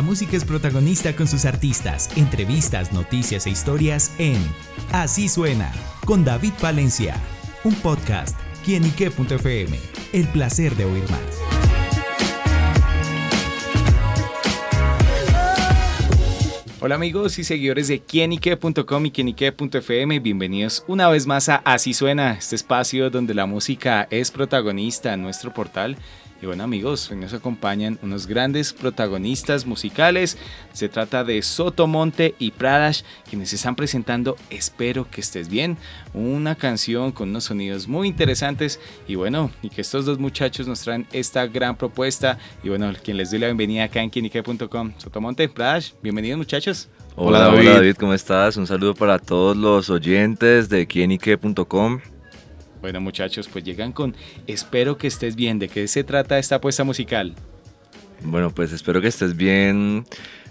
La música es protagonista con sus artistas, entrevistas, noticias e historias en Así suena con David Valencia, un podcast quienique.fm. El placer de oír más. Hola amigos y seguidores de quienique.com y quienique.fm, bienvenidos una vez más a Así Suena, este espacio donde la música es protagonista en nuestro portal y bueno amigos, hoy nos acompañan unos grandes protagonistas musicales. Se trata de Sotomonte y Pradash, quienes están presentando Espero que estés bien, una canción con unos sonidos muy interesantes. Y bueno, y que estos dos muchachos nos traen esta gran propuesta. Y bueno, quien les doy la bienvenida acá en quinique.com. Sotomonte, Pradash, bienvenidos muchachos. Hola, David. Hola David, ¿cómo estás? Un saludo para todos los oyentes de quienique.com. Bueno muchachos, pues llegan con Espero que estés bien. ¿De qué se trata esta apuesta musical? Bueno, pues espero que estés bien.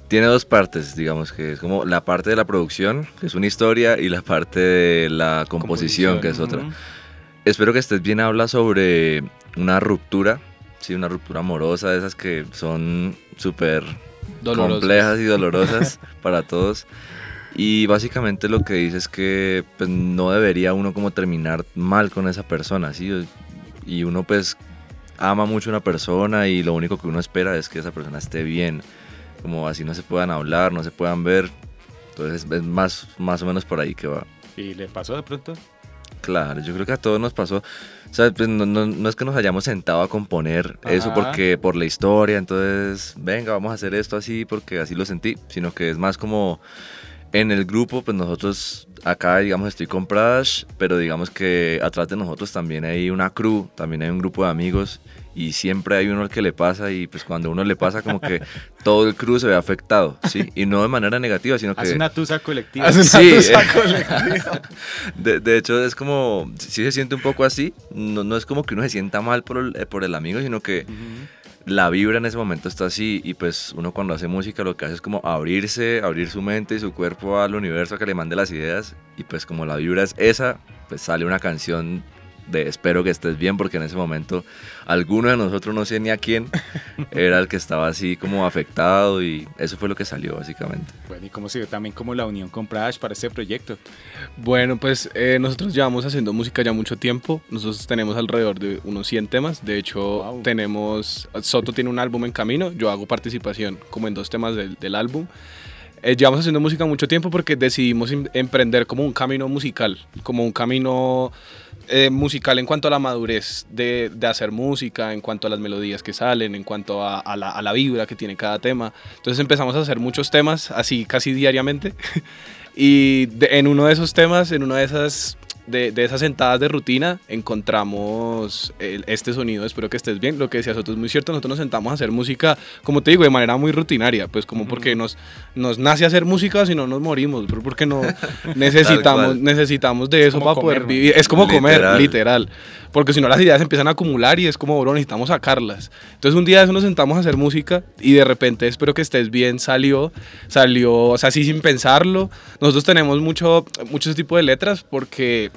Tiene dos partes, digamos, que es como la parte de la producción, que es una historia, y la parte de la composición, que es otra. Espero que estés bien habla sobre una ruptura, sí, una ruptura amorosa, de esas que son súper complejas y dolorosas para todos. Y básicamente lo que dice es que pues, no debería uno como terminar mal con esa persona, ¿sí? Y uno pues ama mucho a una persona y lo único que uno espera es que esa persona esté bien, como así no se puedan hablar, no se puedan ver. Entonces es más, más o menos por ahí que va. ¿Y le pasó de pronto? Claro, yo creo que a todos nos pasó. O sea, pues no, no, es que nos hayamos sentado a componer eso porque por la historia, entonces, venga, vamos a hacer esto así porque así lo sentí, sino que es más como en el grupo, pues nosotros acá, digamos, estoy con Prash, pero digamos que atrás de nosotros también hay una crew, también hay un grupo de amigos y siempre hay uno al que le pasa y pues cuando uno le pasa como que todo el crew se ve afectado, ¿sí? Y no de manera negativa, sino que... Hace una tusa colectiva. Hace una tusa colectiva. De, hecho, es como, si se siente un poco así, no, no, es como que uno se sienta mal por el, por el amigo, sino que la vibra en ese momento está así y pues uno cuando hace música lo que hace es como abrirse, abrir su mente y su cuerpo al universo que le mande las ideas y pues como la vibra es esa, pues sale una canción de espero que estés bien, porque en ese momento alguno de nosotros, no sé ni a quién, era el que estaba así como afectado y eso fue lo que salió básicamente. Bueno, ¿y cómo se dio también como la unión con Prash para este proyecto? Bueno, pues eh, nosotros llevamos haciendo música ya mucho tiempo, nosotros tenemos alrededor de unos 100 temas, de hecho tenemos, Soto tiene un álbum en camino, yo hago participación como en dos temas del, del álbum. Eh, llevamos haciendo música mucho tiempo porque decidimos em, emprender como un camino musical, como un camino eh, musical en cuanto a la madurez de, de, hacer música, en cuanto a las melodías que salen, en cuanto a, la, a la, vibra que tiene cada tema. Entonces empezamos a hacer muchos temas así casi diariamente. y en uno de esos temas, en una de esas de, de, esas sentadas de rutina encontramos este sonido, espero que estés bien, lo que decía Soto es muy cierto, nosotros nos sentamos a hacer música, como te digo, de manera muy rutinaria, pues como porque nos, nos nace hacer música si no nos morimos, porque no necesitamos, necesitamos de eso para poder vivir, es como comer, literal. porque si no las ideas empiezan a acumular y es como, bro, necesitamos sacarlas. Entonces un día de eso nos sentamos a hacer música y de repente, espero que estés bien, salió, salió, o sea, así sin pensarlo. Nosotros tenemos mucho, muchos tipos de letras porque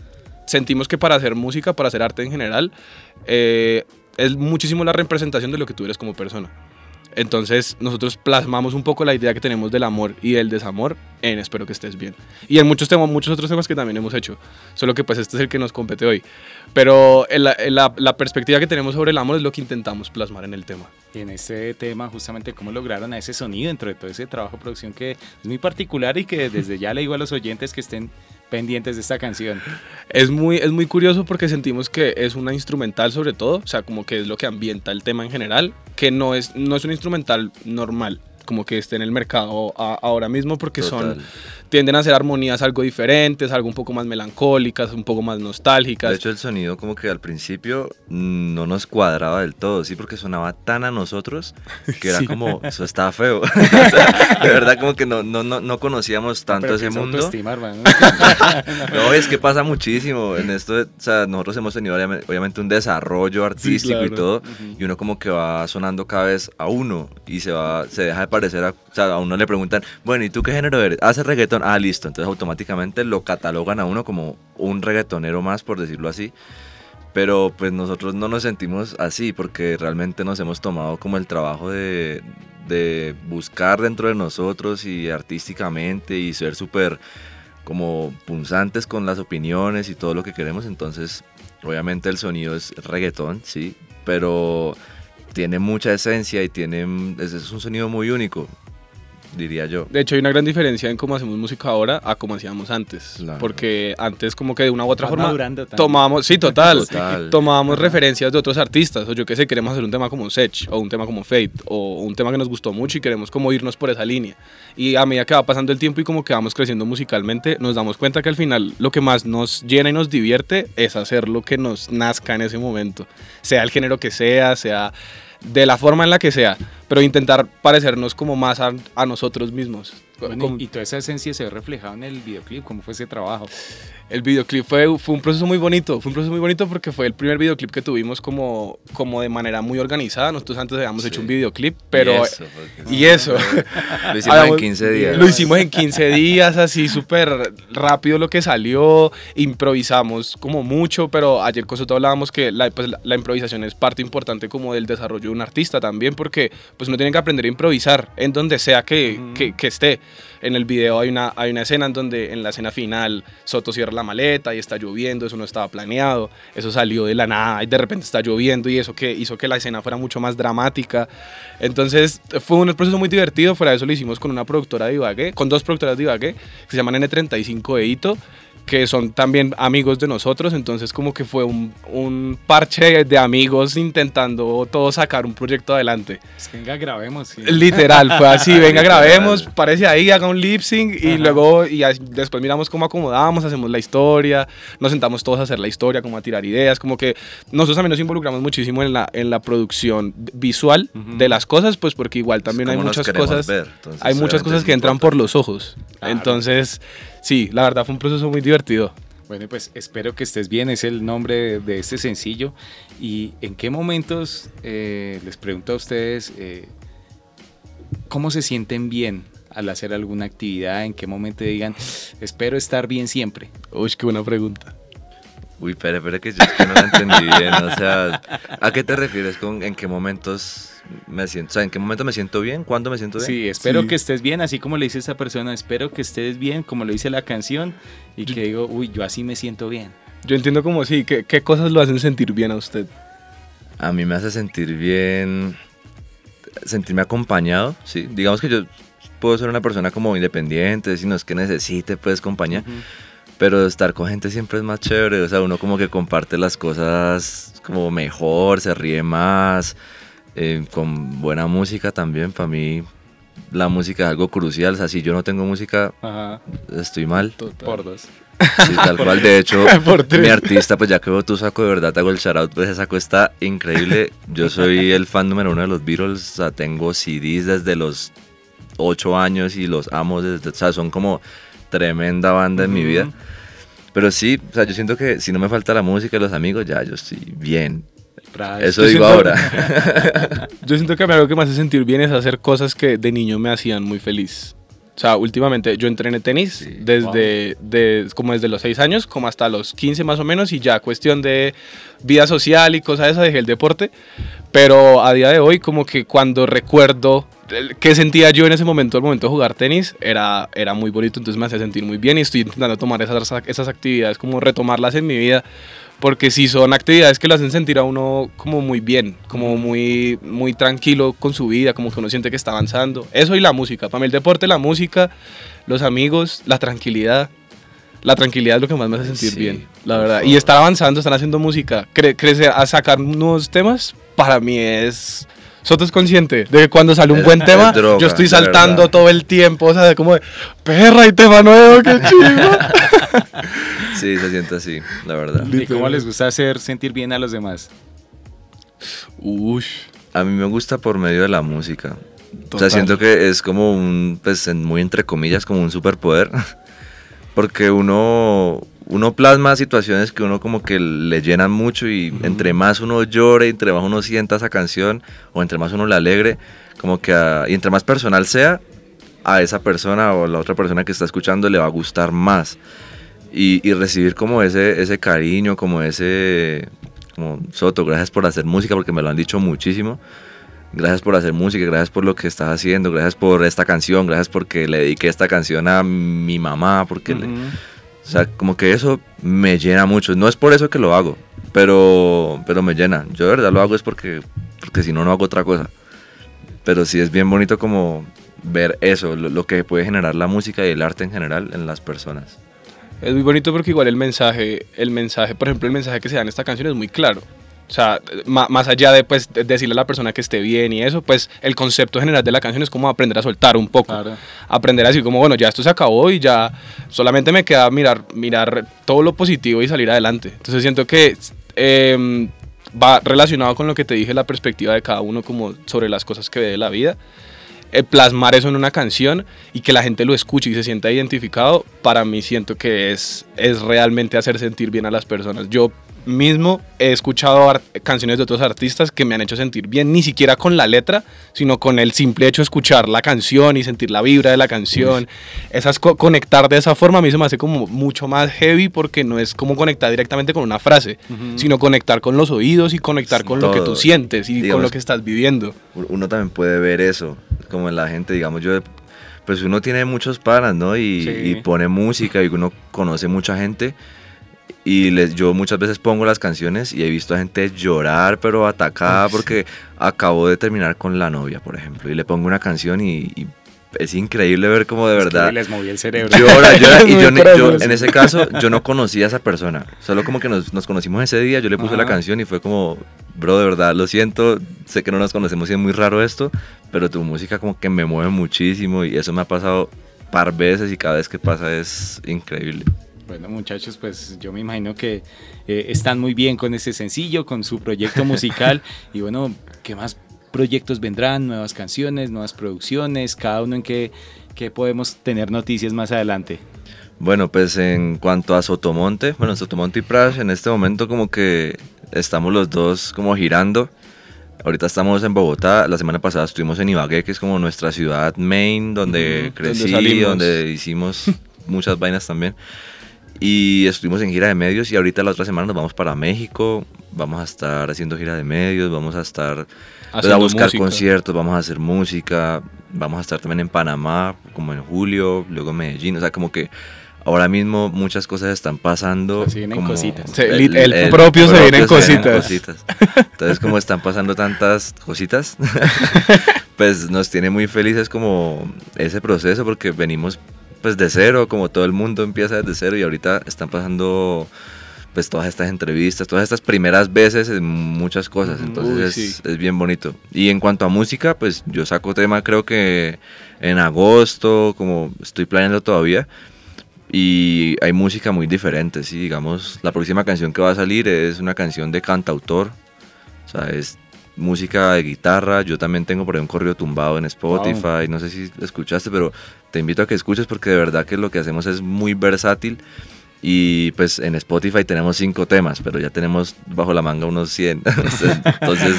sentimos que para hacer música, para hacer arte en general, eh, es muchísimo la representación de lo que tú eres como persona. Entonces nosotros plasmamos un poco la idea que tenemos del amor y del desamor en Espero que estés bien. Y en muchos temas, muchos otros temas que también hemos hecho. Solo que pues este es el que nos compete hoy. Pero la, la, perspectiva que tenemos sobre el amor es lo que intentamos plasmar en el tema. Y en ese tema, justamente, ¿cómo lograron a ese sonido dentro de todo ese trabajo de producción que es muy particular y que desde ya le digo a los oyentes que estén pendientes de esta canción. Es muy, es muy curioso porque sentimos que es una instrumental sobre todo, o sea, como que es lo que ambienta el tema en general, que no es, no es un instrumental normal, como que esté en el mercado ahora mismo porque son tienden a ser armonías algo diferentes, algo un poco más melancólicas, un poco más nostálgicas. De hecho, el sonido como que al principio no nos cuadraba del todo, sí, porque sonaba tan a nosotros que era como, eso estaba feo. de verdad como que no, no, no, conocíamos tanto ese mundo. no, es que pasa muchísimo en esto, o sea, nosotros hemos tenido obviamente un desarrollo artístico y todo, y uno como que va sonando cada vez a uno y se va, se deja de parecer a, o sea, a uno le preguntan, bueno, ¿y tú qué género eres? ¿Haces reggaetón? ah, listo, entonces automáticamente lo catalogan a uno como un reggaetonero más, por decirlo así. Pero pues nosotros no nos sentimos así porque realmente nos hemos tomado como el trabajo de, de buscar dentro de nosotros y artísticamente y ser súper como punzantes con las opiniones y todo lo que queremos. Entonces, obviamente el sonido es reggaetón, sí, pero tiene mucha esencia y tiene, es un sonido muy único diría yo. De hecho, hay una gran diferencia en cómo hacemos música ahora a cómo hacíamos antes. Porque antes como que de una u otra forma tomábamos, sí, total, tomábamos referencias de otros artistas. O yo qué sé, queremos hacer un tema como Sech o un tema como Fate o un tema que nos gustó mucho y queremos como irnos por esa línea. Y a medida que va pasando el tiempo y como que vamos creciendo musicalmente, nos damos cuenta que al final lo que más nos llena y nos divierte es hacer lo que nos nazca en ese momento. Sea el género que sea, sea de la forma en la que sea, pero intentar parecernos como más a, a nosotros mismos. y toda esa esencia se ve reflejada en el videoclip, ¿cómo fue ese trabajo? El videoclip fue, fue un proceso muy bonito, fue un proceso muy bonito porque fue el primer videoclip que tuvimos como, como de manera muy organizada. Nosotros antes habíamos hecho un videoclip, pero... Y eso. lo hicimos en 15 días. Lo hicimos en 15 días, así súper rápido lo que salió, improvisamos como mucho, pero ayer con nosotros hablábamos que la, pues, la, improvisación es parte importante como del desarrollo de un artista también, porque pues uno tiene que aprender a improvisar en donde sea que, que, que esté. En el video hay una, hay una escena en donde en la escena final Soto cierra la maleta y está lloviendo, eso no estaba planeado, eso salió de la nada y de repente está lloviendo y eso que hizo que la escena fuera mucho más dramática. Entonces fue un proceso muy divertido, fuera de eso lo hicimos con una productora de Ibagué, con dos productoras de Ibagué, que se llaman N35 de Hito que son también amigos de nosotros, entonces como que fue un, un parche de amigos intentando todos sacar un proyecto adelante. venga, grabemos. Literal, fue así, venga, grabemos, parece ahí, haga un lip sync y luego y después miramos cómo acomodamos, hacemos la historia, nos sentamos todos a hacer la historia, como a tirar ideas, como que nosotros también nos involucramos muchísimo en la, en la producción visual de las cosas, pues porque igual también hay muchas cosas, hay muchas cosas que entran por los ojos. Entonces sí, la verdad fue un proceso muy divertido. Bueno, pues espero que estés bien, es el nombre de, este sencillo. ¿Y en qué momentos, eh, les pregunto a ustedes, eh, cómo se sienten bien al hacer alguna actividad? ¿En qué momento digan, espero estar bien siempre? Uy, qué buena pregunta. Uy, espera, espera que yo no lo entendí bien. O sea, ¿a qué te refieres con en qué momentos me siento, o sea, en qué momento me siento bien, cuándo me siento bien. Sí, espero que estés bien, así como le dice esa persona, espero que estés bien, como lo dice la canción, y que digo, uy, yo así me siento bien. Yo entiendo como sí, ¿qué, ¿qué cosas lo hacen sentir bien a usted? A mí me hace sentir bien, sentirme acompañado, sí. Digamos que yo puedo ser una persona como independiente, si no es que necesite, pues, compañía. Pero estar con gente siempre es más chévere, o sea, uno como que comparte las cosas como mejor, se ríe más, eh, con buena música también. Para mí la música es algo crucial. O sea, si yo no tengo música, estoy mal. Por dos. Sí, tal cual. De hecho, mi artista, pues ya que veo tu saco, de verdad te hago el shoutout, pues ese saco está increíble. Yo soy el fan número uno de los Beatles. O sea, tengo CDs desde los 8 años y los amo desde. O sea, son como tremenda banda en mi vida. Pero sí, o sea, yo siento que si no me falta la música y los amigos, ya yo estoy bien. Eso digo ahora. yo siento que a mí algo que me hace sentir bien es hacer cosas que de niño me hacían muy feliz. O sea, últimamente yo entrené tenis desde como desde los 6 años, como hasta los 15 más o menos, y ya cuestión de vida social y cosas de esas dejé el deporte. Pero a día de hoy, como que cuando recuerdo qué sentía yo en ese momento, al momento de jugar tenis, era, era muy bonito, entonces me hacía sentir muy bien y estoy intentando tomar esas, esas actividades, como retomarlas en mi vida porque si son actividades que lo hacen sentir a uno como muy bien, como muy, muy tranquilo con su vida, como que uno siente que está avanzando. Eso y la música. Para mí el deporte, la música, los amigos, la tranquilidad. La tranquilidad es lo que más me hace sentir bien, la verdad. Y estar avanzando, estar haciendo música, crecer, a sacar nuevos temas, para mí es... Soto es consciente de que cuando sale un buen tema, yo estoy saltando todo el tiempo, o sea, como de, perra y tema nuevo, qué chido. Sí, se siente así, la verdad. ¿Y cómo les gusta hacer sentir bien a los demás? Uy. A mí me gusta por medio de la música. O sea, siento que es como un, pues muy entre comillas, como un superpoder. Porque uno, uno plasma situaciones que uno como que le llenan mucho y entre más uno llore, entre más uno sienta esa canción o entre más uno la alegre, como que y entre más personal sea, a esa persona o a la otra persona que está escuchando le va a gustar más y, recibir como ese, ese cariño, como ese, como Soto, gracias por hacer música porque me lo han dicho muchísimo. gracias por hacer música, gracias por lo que estás haciendo, gracias por esta canción, gracias porque le dediqué esta canción a mi mamá, porque le, o sea, como que eso me llena mucho. No es por eso que lo hago, pero, pero me llena. Yo de verdad lo hago es porque, porque si no, no hago otra cosa. Pero sí es bien bonito como ver eso, lo, que puede generar la música y el arte en general en las personas. Es muy bonito porque igual el mensaje, el mensaje, por ejemplo, el mensaje que se da en esta canción es muy claro. O sea, más allá de pues, decirle a la persona que esté bien y eso, pues el concepto general de la canción es como aprender a soltar un poco. Aprender a decir como, bueno, ya esto se acabó y ya solamente me queda mirar, mirar todo lo positivo y salir adelante. Entonces siento que em, va relacionado con lo que te dije, la perspectiva de cada uno como sobre las cosas que ve de la vida. Eh, plasmar eso en una canción y que la gente lo escuche y se sienta identificado, para mí siento que es, es realmente hacer sentir bien a las personas. Yo mismo he escuchado canciones de otros artistas que me han hecho sentir bien, ni siquiera con la letra, sino con el simple hecho de escuchar la canción y sentir la vibra de la canción. Esas conectar de esa forma a mí se me hace como mucho más heavy porque no es como conectar directamente con una frase, sino conectar con los oídos y conectar con lo que tú sientes y con lo que estás viviendo. Uno también puede ver eso, como en la gente, digamos, yo pues uno tiene muchos panas, ¿no? Y, y pone música y uno conoce mucha gente y les, yo muchas veces pongo las canciones y he visto a gente llorar, pero atacada porque acabó de terminar con la novia, por ejemplo. Y le pongo una canción y, es increíble ver cómo de verdad. les moví el cerebro. Llora, llora. y yo, en ese caso, yo no conocía a esa persona. Solo como que nos, nos conocimos ese día, yo le puse la canción y fue como, bro, de verdad, lo siento. Sé que no nos conocemos y es muy raro esto, pero tu música como que me mueve muchísimo y eso me ha pasado par veces y cada vez que pasa es increíble. Bueno, muchachos, pues yo me imagino que eh, están muy bien con este sencillo, con su proyecto musical. y bueno, ¿qué más proyectos vendrán? Nuevas canciones, nuevas producciones, cada uno en qué, podemos tener noticias más adelante. Bueno, pues en cuanto a Sotomonte, bueno, Sotomonte y Prash, en este momento como que estamos los dos como girando. Ahorita estamos en Bogotá, la semana pasada estuvimos en Ibagué, que es como nuestra ciudad main, donde crecí, donde hicimos muchas vainas también. Y estuvimos en gira de medios y ahorita la otra semana nos vamos para México, vamos a estar haciendo gira de medios, vamos a estar pues, a buscar conciertos, vamos a hacer música, vamos a estar también en Panamá, como en julio, luego en Medellín, o sea, como que ahora mismo muchas cosas están pasando. Se vienen cositas. el, propio, se vienen cositas. Entonces, como están pasando tantas cositas, pues nos tiene muy felices como ese proceso porque venimos pues de cero, como todo el mundo empieza desde cero y ahorita están pasando pues todas estas entrevistas, todas estas primeras veces en muchas cosas, entonces es, bien bonito. Y en cuanto a música, pues yo saco tema creo que en agosto, como estoy planeando todavía, y hay música muy diferente, sí, digamos, la próxima canción que va a salir es una canción de cantautor, o sea, es música de guitarra. Yo también tengo por ahí un correo tumbado en Spotify. No sé si escuchaste, pero te invito a que escuches porque de verdad que lo que hacemos es muy versátil. Y pues en Spotify tenemos cinco temas, pero ya tenemos bajo la manga unos 100. Entonces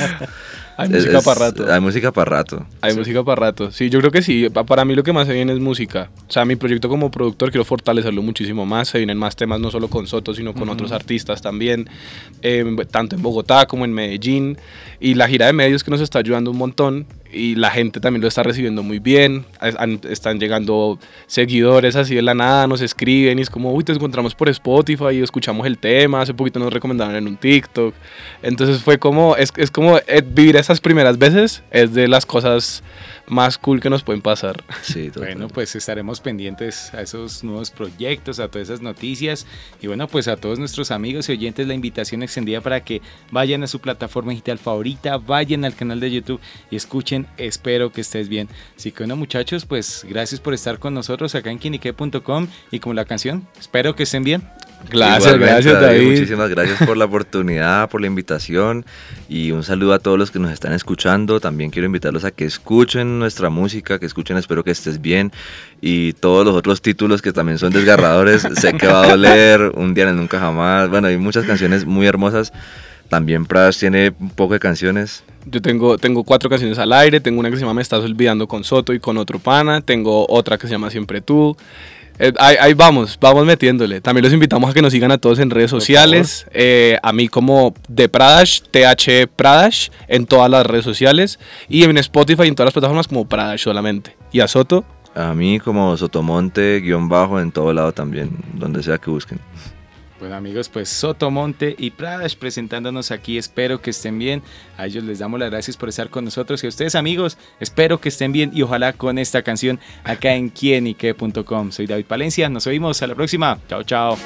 hay música para rato. Hay música para rato. Hay música para rato. Sí, yo creo que sí. Para mí lo que más se viene es música. O sea, mi proyecto como productor quiero fortalecerlo muchísimo más. Se vienen más temas no solo con Soto, sino con otros artistas también. Em, tanto en Bogotá como en Medellín. Y la gira de medios que nos está ayudando un montón y la gente también lo está recibiendo muy bien. están llegando seguidores así de la nada, nos escriben y es como, uy, te encontramos por Spotify y escuchamos el tema. Hace poquito nos recomendaron en un TikTok. Entonces fue como, es, es como eh, vivir esas primeras veces, es de las cosas más cool que nos pueden pasar. Sí, bueno, pues estaremos pendientes a esos nuevos proyectos, a todas esas noticias y bueno, pues a todos nuestros amigos y oyentes la invitación extendida para que vayan a su plataforma digital favorita, vayan al canal de YouTube y escuchen, espero que estés bien. Así que bueno muchachos, pues gracias por estar con nosotros acá en kinique.com y con la canción, espero que estén bien. Gracias, gracias David. Muchísimas gracias por la oportunidad, por la invitación y un saludo a todos los que nos están escuchando. También quiero invitarlos a que escuchen nuestra música, que escuchen Espero que estés bien y todos los otros títulos que también son desgarradores. sé que va a doler, Un día en nunca jamás. Bueno, hay muchas canciones muy hermosas. También Prash tiene un poco de canciones. Yo tengo, tengo cuatro canciones al aire. Tengo una que se llama Me estás olvidando con Soto y con otro pana. Tengo otra que se llama Siempre tú Eh, ahí, vamos, vamos metiéndole. También los invitamos a que nos sigan a todos en redes sociales. Eh, a mí como de Pradash, TH Pradash, en todas las redes sociales. Y en Spotify y en todas las plataformas como Pradash solamente. ¿Y a Soto? A mí como Sotomonte, guion bajo, en todo lado también, donde sea que busquen. Bueno amigos, pues Sotomonte y Pradash presentándonos aquí, espero que estén bien, a ellos les damos las gracias por estar con nosotros. Y a ustedes amigos, espero que estén bien y ojalá con esta canción acá en quienique.com. Soy David Palencia, nos oímos. A la próxima, chao chao.